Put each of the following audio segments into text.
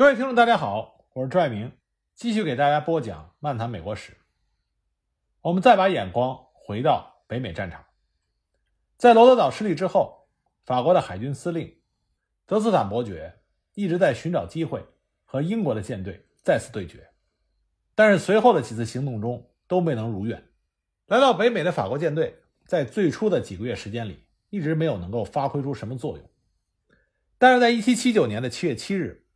各位听众，大家好，我是朱爱明，继续给大家播讲《漫谈美国史》。我们再把眼光回到北美战场，在罗德岛失利之后，法国的海军司令德斯坦伯爵一直在寻找机会和英国的舰队再次对决，但是随后的几次行动中都没能如愿。来到北美的法国舰队，在最初的几个月时间里，一直没有能够发挥出什么作用。但是在1779年的7月7日，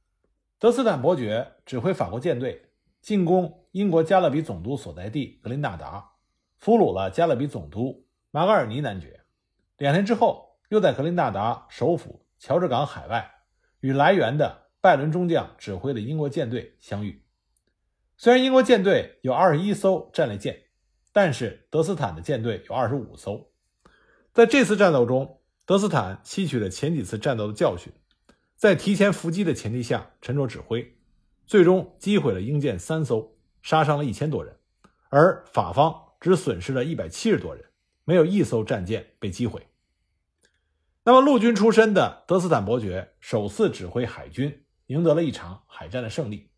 德斯坦伯爵指挥法国舰队进攻英国加勒比总督所在地格林纳达，俘虏了加勒比总督马格尔尼男爵。两天之后，又在格林纳达首府乔治港海外与来源的拜伦中将指挥的英国舰队相遇。虽然英国舰队有二十一艘战列舰，但是德斯坦的舰队有二十五艘。在这次战斗中，德斯坦吸取了前几次战斗的教训，在提前伏击的前提下沉着指挥，最终击毁了英舰三艘，杀伤了一千多人，而法方只损失了一百七十多人，没有一艘战舰被击毁。那么，陆军出身的德斯坦伯爵首次指挥海军，赢得了一场海战的胜利。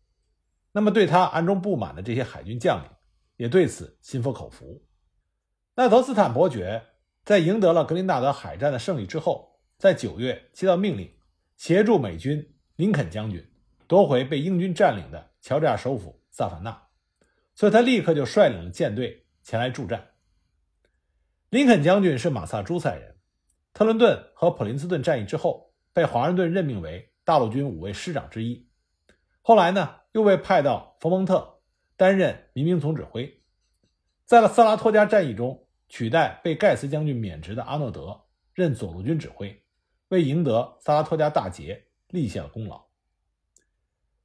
那么，对他暗中不满的这些海军将领也对此心服口服。那德斯坦伯爵。在赢得了格林纳德海战的胜利之后，在九月接到命令，协助美军林肯将军夺回被英军占领的乔治亚首府萨凡纳，所以他立刻就率领了舰队前来助战。林肯将军是马萨诸塞人，特伦顿和普林斯顿战役之后被华盛顿任命为大陆军五位师长之一，后来呢又被派到佛蒙特担任民兵总指挥，在了萨拉托加战役中。取代被盖茨将军免职的阿诺德任左路军指挥，为赢得萨拉托加大捷立下了功劳。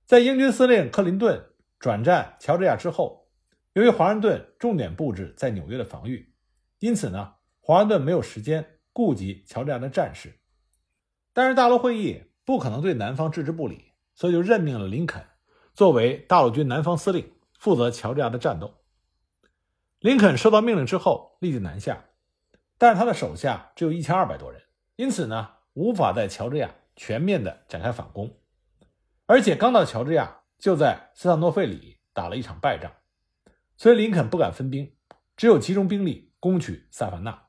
在英军司令克林顿转战乔治亚之后，由于华盛顿重点布置在纽约的防御，因此呢，华盛顿没有时间顾及乔治亚的战事。但是大陆会议不可能对南方置之不理，所以就任命了林肯作为大陆军南方司令，负责乔治亚的战斗。林肯收到命令之后，立即南下，但是他的手下只有一千二百多人，因此呢，无法在乔治亚全面的展开反攻，而且刚到乔治亚，就在斯坦诺费里打了一场败仗，所以林肯不敢分兵，只有集中兵力攻取萨凡纳。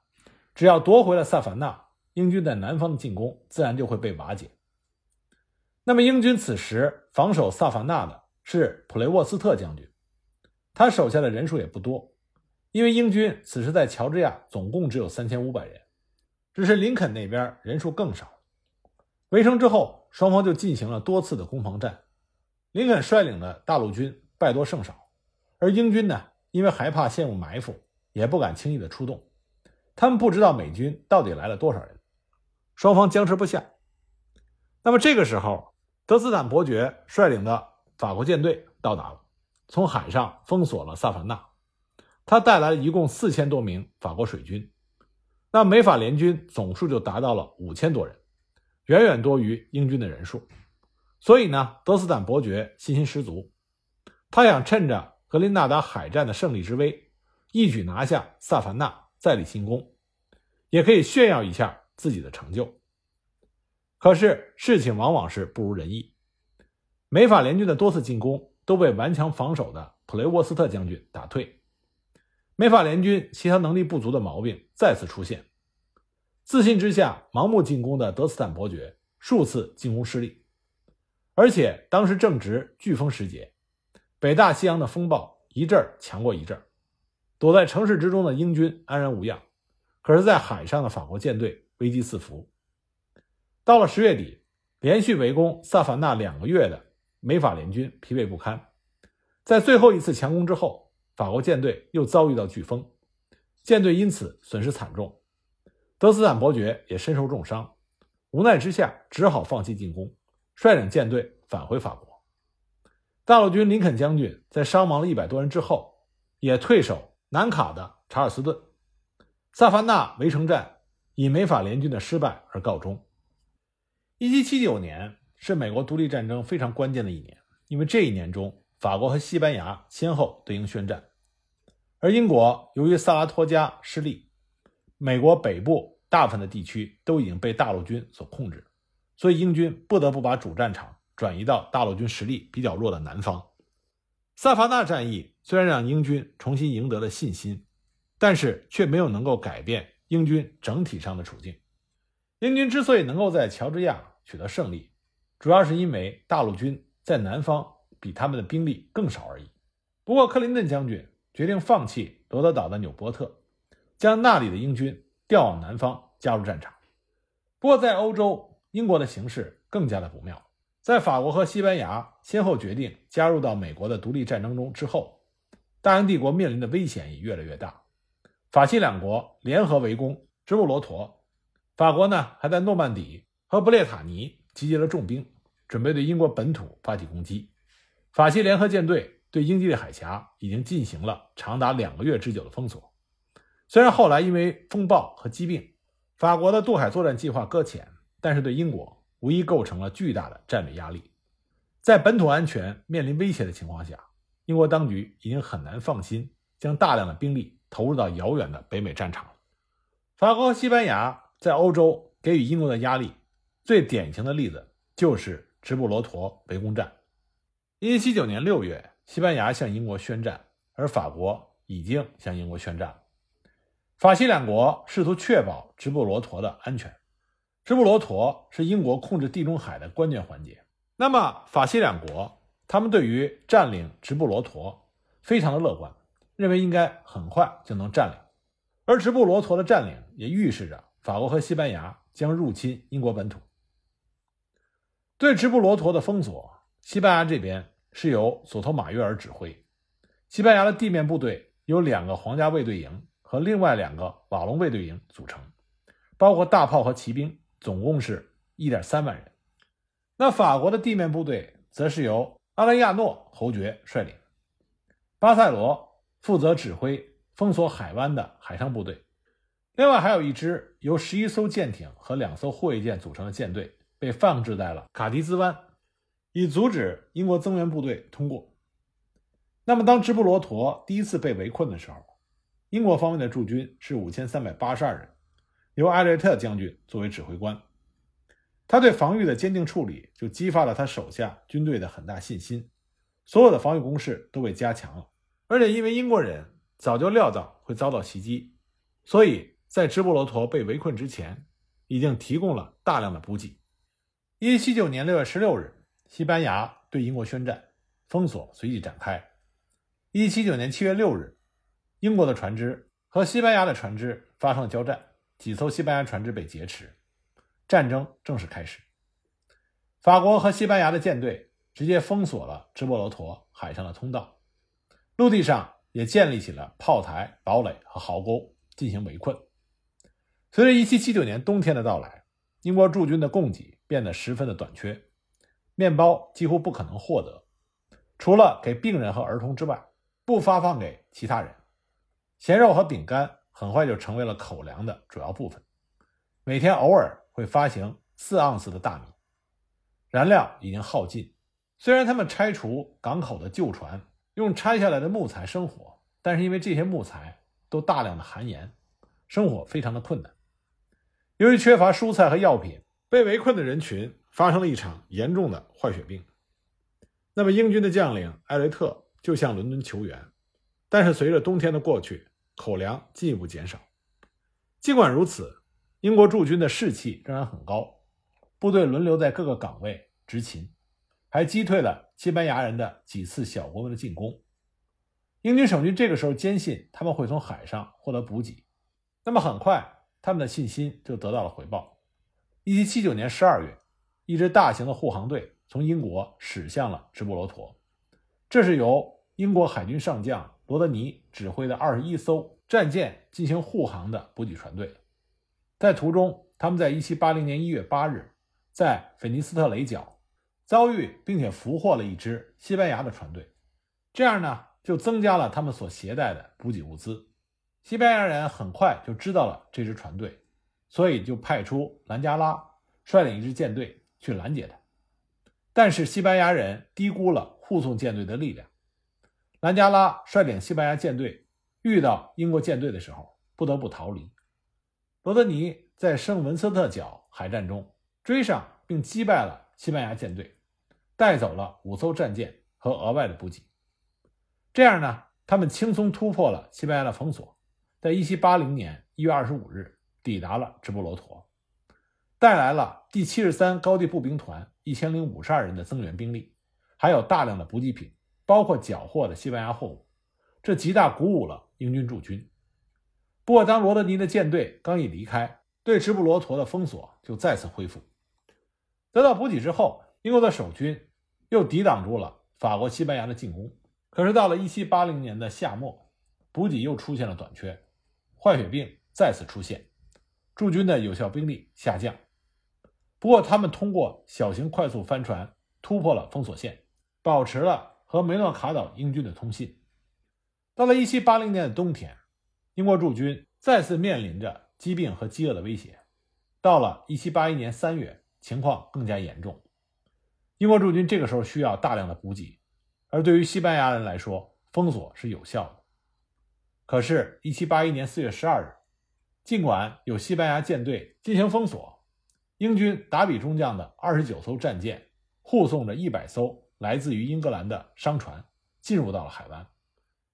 只要夺回了萨凡纳，英军在南方的进攻自然就会被瓦解。那么，英军此时防守萨凡纳的是普雷沃斯特将军，他手下的人数也不多。因为英军此时在乔治亚总共只有三千五百人，只是林肯那边人数更少。围城之后，双方就进行了多次的攻防战。林肯率领的大陆军败多胜少，而英军呢，因为害怕陷入埋伏，也不敢轻易的出动。他们不知道美军到底来了多少人，双方僵持不下。那么这个时候，德斯坦伯爵率领的法国舰队到达了，从海上封锁了萨凡纳。他带来了一共四千多名法国水军，那美法联军总数就达到了五千多人，远远多于英军的人数。所以呢，德斯坦伯爵信心十足，他想趁着格林纳达海战的胜利之威，一举拿下萨凡纳，再立新功，也可以炫耀一下自己的成就。可是事情往往是不如人意，美法联军的多次进攻都被顽强防守的普雷沃斯特将军打退。美法联军协调能力不足的毛病再次出现，自信之下盲目进攻的德斯坦伯爵数次进攻失利，而且当时正值飓风时节，北大西洋的风暴一阵儿强过一阵儿，躲在城市之中的英军安然无恙，可是，在海上的法国舰队危机四伏。到了十月底，连续围攻萨凡纳两个月的美法联军疲惫不堪，在最后一次强攻之后。法国舰队又遭遇到飓风，舰队因此损失惨重，德斯坦伯爵也身受重伤，无奈之下只好放弃进攻，率领舰队返回法国。大陆军林肯将军在伤亡了一百多人之后，也退守南卡的查尔斯顿。萨凡纳围城战以美法联军的失败而告终。1779年是美国独立战争非常关键的一年，因为这一年中。法国和西班牙先后对英宣战，而英国由于萨拉托加失利，美国北部大部分的地区都已经被大陆军所控制，所以英军不得不把主战场转移到大陆军实力比较弱的南方。萨凡纳战役虽然让英军重新赢得了信心，但是却没有能够改变英军整体上的处境。英军之所以能够在乔治亚取得胜利，主要是因为大陆军在南方比他们的兵力更少而已。不过，克林顿将军决定放弃罗德岛的纽波特，将那里的英军调往南方加入战场。不过，在欧洲，英国的形势更加的不妙。在法国和西班牙先后决定加入到美国的独立战争中之后，大英帝国面临的危险也越来越大。法西两国联合围攻直布罗陀，法国呢还在诺曼底和布列塔尼集结了重兵，准备对英国本土发起攻击。法西联合舰队对英吉利海峡已经进行了长达两个月之久的封锁。虽然后来因为风暴和疾病，法国的渡海作战计划搁浅，但是对英国。无疑构成了巨大的战略压力，在本土安全面临威胁的情况下，英国当局已经很难放心将大量的兵力投入到遥远的北美战场。法国和西班牙在欧洲给予英国的压力，最典型的例子就是直布罗陀围攻战。1779年6月，西班牙向英国宣战，而法国已经向英国宣战。法西两国试图确保直布罗陀的安全。直布罗陀是英国控制地中海的关键环节。那么，法西两国他们对于占领直布罗陀非常的乐观，认为应该很快就能占领。而直布罗陀的占领也预示着法国和西班牙将入侵英国本土。对直布罗陀的封锁，西班牙这边是由索托马约尔指挥，西班牙的地面部队由两个皇家卫队营和另外两个瓦隆卫队营组成，包括大炮和骑兵。总共是一点三万人，那法国的地面部队则是由阿莱亚诺侯爵率领，巴塞罗负责指挥封锁海湾的海上部队，另外还有一支由十一艘舰艇和两艘护卫舰组成的舰队被放置在了卡迪兹湾，以阻止英国增援部队通过。那么，当直布罗陀第一次被围困的时候，英国方面的驻军是五千三百八十二人。由艾略特将军作为指挥官，他对防御的坚定处理，就激发了他手下军队的很大信心。所有的防御工事都被加强了，而且因为英国人早就料到会遭到袭击，所以在直布罗陀被围困之前，已经提供了大量的补给。一七九年六月十六日，西班牙对英国宣战，封锁随即展开。一七九年七月六日，英国的船只和西班牙的船只发生了交战。几艘西班牙船只被劫持，战争正式开始。法国和西班牙的舰队直接封锁了直布罗陀海上的通道，陆地上也建立起了炮台、堡垒和壕沟进行围困。随着1779年冬天的到来，英国驻军的供给变得十分的短缺，面包几乎不可能获得，除了给病人和儿童之外，不发放给其他人。咸肉和饼干。很快就成为了口粮的主要部分。每天偶尔会发行四盎司的大米。燃料已经耗尽。虽然他们拆除港口的旧船，用拆下来的木材生火，但是因为这些木材都大量的含盐，生火非常的困难。由于缺乏蔬菜和药品，被围困的人群发生了一场严重的坏血病。那么英军的将领艾略特就向伦敦求援，但是随着冬天的过去。口粮进一步减少。尽管如此，英国驻军的士气仍然很高，部队轮流在各个岗位执勤，还击退了西班牙人的几次小规模的进攻。英军省军这个时候坚信他们会从海上获得补给，那么很快他们的信心就得到了回报。1779年12月，一支大型的护航队从英国驶向了直布罗陀，这是由英国海军上将。罗德尼指挥的二十一艘战舰进行护航的补给船队，在途中，他们在一七八零年一月八日，在菲尼斯特雷角遭遇并且俘获了一支西班牙的船队，这样呢，就增加了他们所携带的补给物资。西班牙人很快就知道了这支船队，所以就派出兰加拉率领一支舰队去拦截他，但是西班牙人低估了护送舰队的力量。兰加拉率领西班牙舰队遇到英国舰队的时候，不得不逃离。罗德尼在圣文森特角海战中追上并击败了西班牙舰队，带走了五艘战舰和额外的补给。这样呢，他们轻松突破了西班牙的封锁，在1780年1月25日抵达了直布罗陀，带来了第73高地步兵团1052人的增援兵力，还有大量的补给品，包括缴获的西班牙货物。这极大鼓舞了英军驻军。不过，当罗德尼的舰队刚一离开，对直布罗陀的封锁就再次恢复。得到补给之后，英国的守军又抵挡住了法国、西班牙的进攻。可是，到了1780年的夏末，补给又出现了短缺，坏血病再次出现，驻军的有效兵力下降。不过，他们通过小型快速帆船突破了封锁线，保持了和梅诺卡岛英军的通信。到了1780年的冬天。英国驻军再次面临着疾病和饥饿的威胁。到了1781年3月，情况更加严重。英国驻军这个时候需要大量的补给，而对于西班牙人来说，封锁是有效的。可是，1781年4月12日，尽管有西班牙舰队进行封锁，英军达比中将的29艘战舰护送着100艘来自于英格兰的商船进入到了海湾。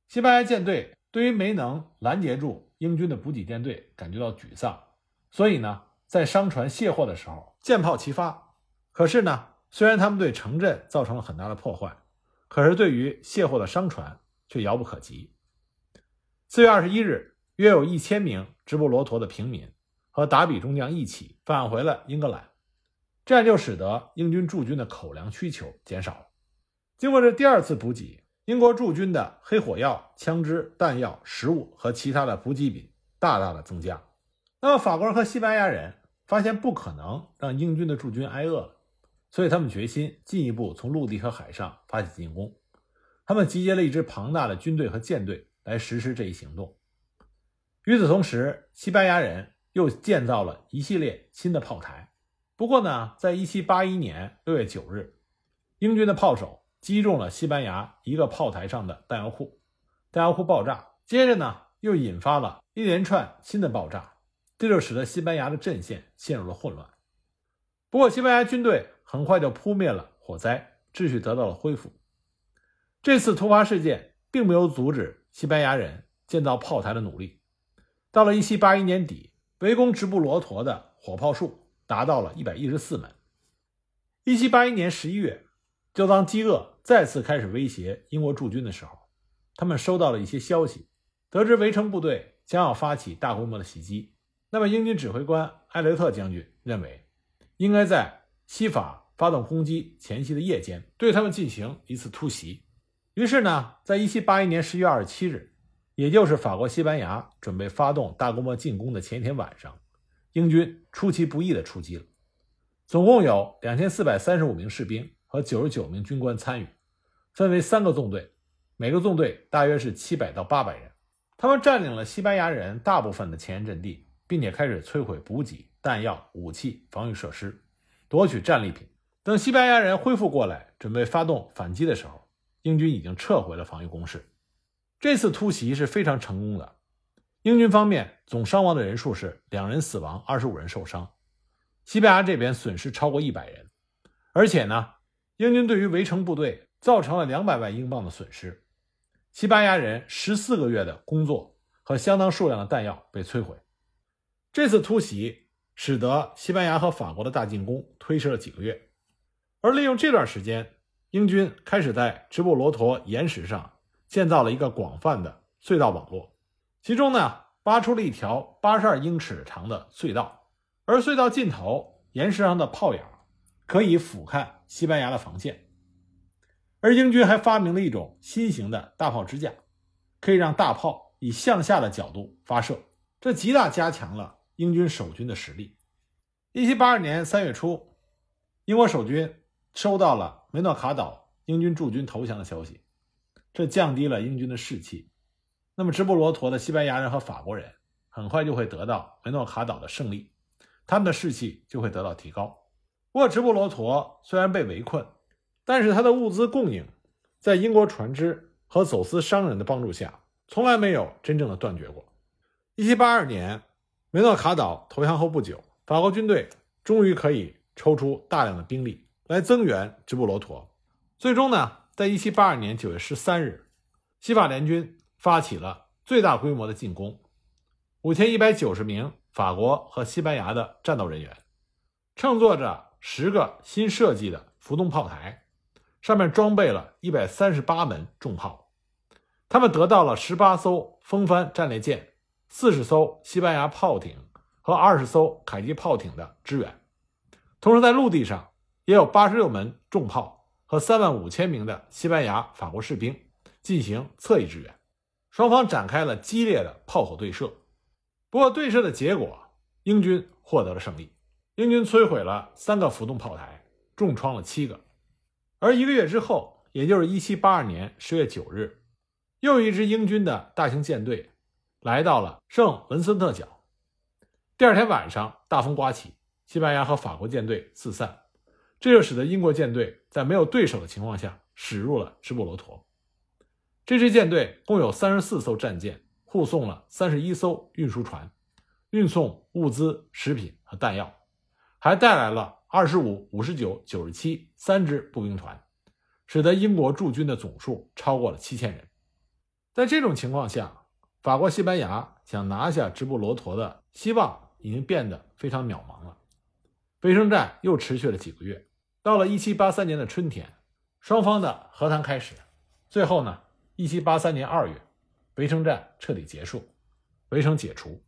西班牙舰队。对于没能拦截住英军的补给舰队感觉到沮丧，所以呢，在商船卸货的时候，舰炮齐发。可是呢，虽然他们对城镇造成了很大的破坏，可是对于卸货的商船却遥不可及。四月二十一日，约有一千名直布罗陀的平民和达比中将一起返回了英格兰，这样就使得英军驻军的口粮需求减少了。经过这第二次补给。英国驻军的黑火药、枪支、弹药、食物和其他的补给品大大的增加。那么，法国人和西班牙人发现不可能让英军的驻军挨饿了，所以他们决心进一步从陆地和海上发起进攻。他们集结了一支庞大的军队和舰队来实施这一行动。与此同时，西班牙人又建造了一系列新的炮台。不过呢，在1781年6月9日，英军的炮手。击中了西班牙一个炮台上的弹药库，弹药库爆炸，接着呢又引发了一连串新的爆炸，这就使得西班牙的阵线陷入了混乱。不过，西班牙军队很快就扑灭了火灾，秩序得到了恢复。这次突发事件并没有阻止西班牙人建造炮台的努力。到了1781年底，围攻直布罗陀的火炮数达到了114门。1781年11月。就当饥饿再次开始威胁英国驻军的时候，他们收到了一些消息，得知围城部队将要发起大规模的袭击。那么，英军指挥官艾雷特将军认为，应该在西法发动攻击前夕的夜间对他们进行一次突袭。于是呢，在一七八一年十月二十七日，也就是法国、西班牙准备发动大规模进攻的前一天晚上，英军出其不意地出击了，总共有两千四百三十五名士兵。和九十九名军官参与，分为三个纵队，每个纵队大约是七百到八百人。他们占领了西班牙人大部分的前沿阵地，并且开始摧毁补给、弹药、武器、防御设施，夺取战利品。等西班牙人恢复过来，准备发动反击的时候，英军已经撤回了防御工事。这次突袭是非常成功的。英军方面总伤亡的人数是两人死亡，二十五人受伤。西班牙这边损失超过一百人，而且呢。英军对于围城部队造成了两百万英镑的损失，西班牙人十四个月的工作和相当数量的弹药被摧毁。这次突袭使得西班牙和法国的大进攻推迟了几个月，而利用这段时间，英军开始在直布罗陀岩石上建造了一个广泛的隧道网络，其中呢挖出了一条八十二英尺长的隧道，而隧道尽头岩石上的炮眼可以俯瞰。西班牙的防线，而英军还发明了一种新型的大炮支架，可以让大炮以向下的角度发射，这极大加强了英军守军的实力。一七八二年三月初，英国守军收到了梅诺卡岛英军驻军投降的消息，这降低了英军的士气。那么，直布罗陀的西班牙人和法国人很快就会得到梅诺卡岛的胜利，他们的士气就会得到提高。不过，直布罗陀虽然被围困，但是他的物资供应在英国船只和走私商人的帮助下，从来没有真正的断绝过。1782年，梅诺卡岛投降后不久，法国军队终于可以抽出大量的兵力来增援直布罗陀。最终呢，在一七八二年九月十三日，西法联军发起了最大规模的进攻，五千一百九十名法国和西班牙的战斗人员，乘坐着十个新设计的浮动炮台，上面装备了一百三十八门重炮，他们得到了十八艘风帆战列舰、四十艘西班牙炮艇和二十艘凯吉炮艇的支援，同时在陆地上也有八十六门重炮。和三万五千名的西班牙、法国士兵进行侧翼支援，双方展开了激烈的炮火对射。不过，对射的结果，英军获得了胜利。英军摧毁了三个浮动炮台，重创了七个。而一个月之后，也就是一七八二年十月九日，又一支英军的大型舰队来到了圣文森特角。第二天晚上，大风刮起，西班牙和法国舰队四散。这就使得英国舰队在没有对手的情况下驶入了直布罗陀。这支舰队共有三十四艘战舰，护送了三十一艘运输船，运送物资、食品和弹药，还带来了二十五、五十九、九十七三支步兵团，使得英国驻军的总数超过了七千人。在这种情况下，法国、西班牙想拿下直布罗陀的希望已经变得非常渺茫了。围城战又持续了几个月。到了一七八三年的春天，双方的和谈开始。最后呢，一七八三年二月，围城战彻底结束，围城解除。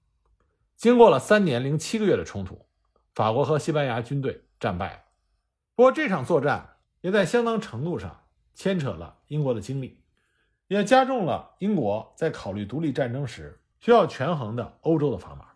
经过了三年零七个月的冲突，法国和西班牙军队战败了。不过这场作战也在相当程度上牵扯了英国的精力，也加重了英国在考虑独立战争时需要权衡的欧洲的砝码。